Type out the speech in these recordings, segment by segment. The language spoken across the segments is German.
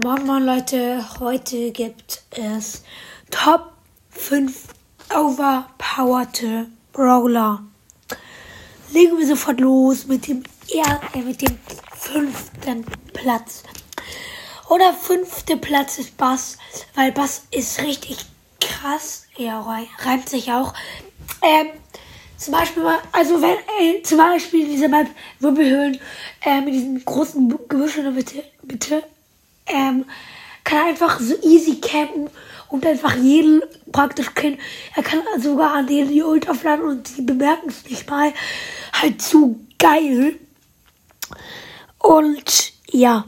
Moin Moin Leute, heute gibt es Top 5 overpowerte Brawler. Legen wir sofort los mit dem, er, äh, mit dem fünften Platz. Oder fünfte Platz ist Bass, weil Bass ist richtig krass. Ja, reimt sich auch. Ähm, zum Beispiel also wenn, äh, zum Beispiel diese Map Wirbelhöhlen äh, mit diesem großen Gebüsch in der Mitte, Mitte kann er einfach so easy campen und einfach jeden praktisch kennen. Er kann sogar an denen die Ult aufladen und sie bemerken es nicht mal. Halt zu geil. Und ja.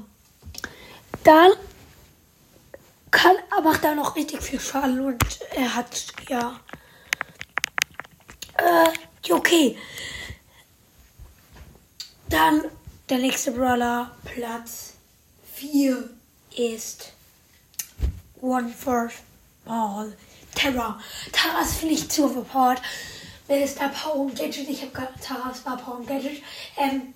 Dann kann, macht er noch richtig viel Schaden und er hat, ja. Äh, okay. Dann der nächste Brawler, Platz 4 ist One for All. Terra. Terras finde ich zu overpowered. Mit Star Power und Gadget. Ich habe Star Power und Gadget. Ähm,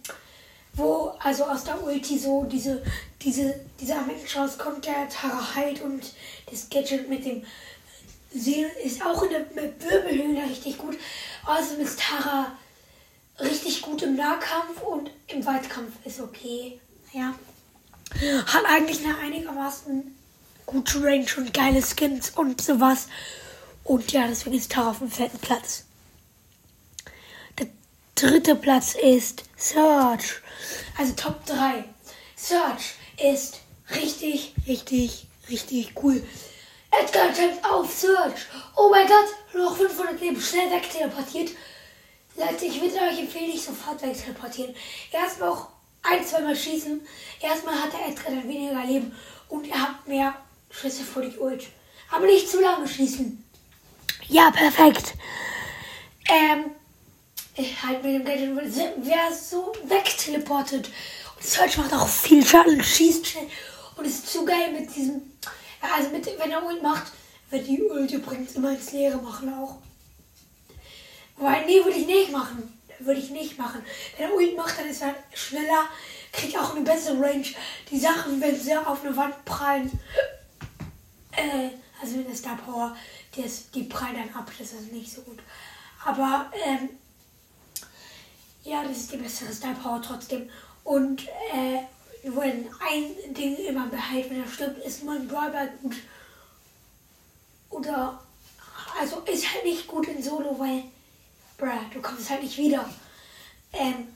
wo also aus der Ulti so diese, diese, dieser Mensch rauskommt, der Tara heilt und das Gadget mit dem Seelen ist auch in der Wirbelhöhle richtig gut. Außerdem ist Tara richtig gut im Nahkampf und im Weitkampf ist okay. Ja. Hat eigentlich eine einigermaßen gute Range und geile Skins und sowas. Und ja, deswegen ist Tara auf dem vierten Platz. Der dritte Platz ist Search. Also Top 3. Search ist richtig, richtig, richtig cool. Edgar kämpft auf Search. Oh mein Gott, noch 500 Leben schnell wegteleportiert. Leute, ich würde euch empfehlen, nicht sofort wegteleportieren. Erstmal auch ein, zweimal schießen. Erstmal hat Edgar dann weniger Leben und er hat mehr Schüsse vor die Ult. Aber nicht zu lange schießen. Ja, perfekt. Ähm, ich halt mit dem Gadget wäre so wegteleportet. Und Search macht auch viel Schaden, schießt schnell und ist zu geil mit diesem. Also mit, wenn er Ult macht, wird die Ult übrigens immer ins Leere machen auch. Weil, nee, würde ich nicht machen würde ich nicht machen. Wenn er Ult macht, dann ist er schneller, kriegt auch eine bessere Range. Die Sachen, wenn sie auf eine Wand prallen, äh, also mit der Star Power, die, ist, die prallen dann ab, das ist nicht so gut. Aber, ähm, ja, das ist die bessere Star Power trotzdem. Und, äh, wenn ein Ding immer behält, wenn er stirbt, ist nur ein Brawler gut. Oder, also ist halt nicht gut in Solo, weil bruh, du kommst halt nicht wieder. Ähm,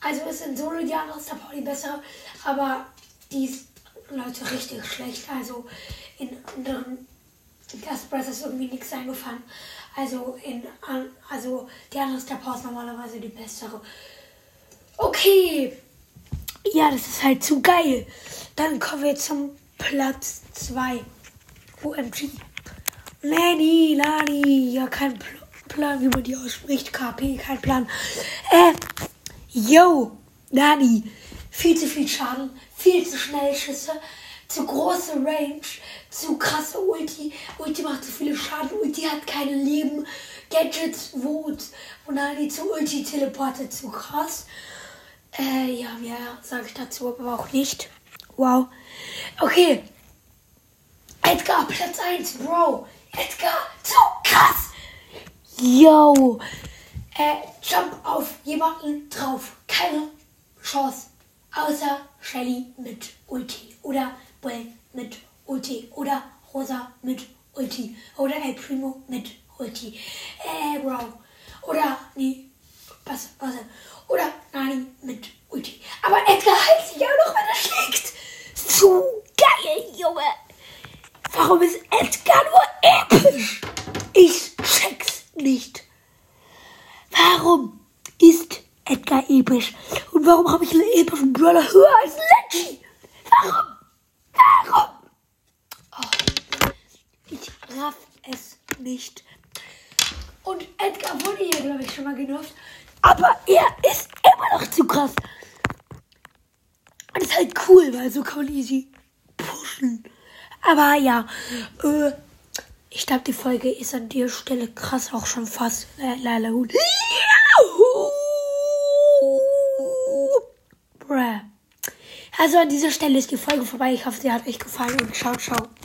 also ist in Solo die andere Star Power die bessere, aber die ist, Leute, richtig schlecht. Also in anderen Gaspress ist irgendwie nichts eingefallen. Also in also die andere Star Power ist normalerweise die bessere. Okay. Ja, das ist halt zu geil. Dann kommen wir zum Platz 2. OMG. Lani, Lani, ja kein Plan. Plan, wie man die ausspricht. KP, kein Plan. Äh, yo, Nani. Viel zu viel Schaden, viel zu schnelle Schüsse, zu große Range, zu krasse Ulti. Ulti macht zu viele Schaden, Ulti hat keine Leben. Gadgets, wo, wo Nani zu Ulti teleportet, zu krass. Äh, ja, mehr sage ich dazu aber auch nicht. Wow. Okay. Edgar, Platz 1, Bro. Edgar, zu krass. Yo! Äh, jump auf jemanden drauf. Keine Chance. Außer Shelly mit Ulti. Oder Bull mit Ulti. Oder Rosa mit Ulti. Oder El Primo mit Ulti. Äh, Bro. Oder, nee, was, was, oder Nani mit Ulti. Aber Edgar heilt sich auch noch, wenn er schlägt. Zu geil, Junge. Warum ist Edgar nur episch? Ich check's nicht. Warum ist Edgar episch? Und warum habe ich einen epischen Brawler höher als Leggy? Warum? Warum? Oh, ich raff es nicht. Und Edgar wurde hier, glaube ich, schon mal genervt. Aber er ist immer noch zu krass. Und ist halt cool, weil so kann man easy pushen. Aber ja, äh, ich glaube, die Folge ist an der Stelle krass auch schon fast. Äh, Lala gut. Also an dieser Stelle ist die Folge vorbei. Ich hoffe, sie hat euch gefallen und ciao, ciao.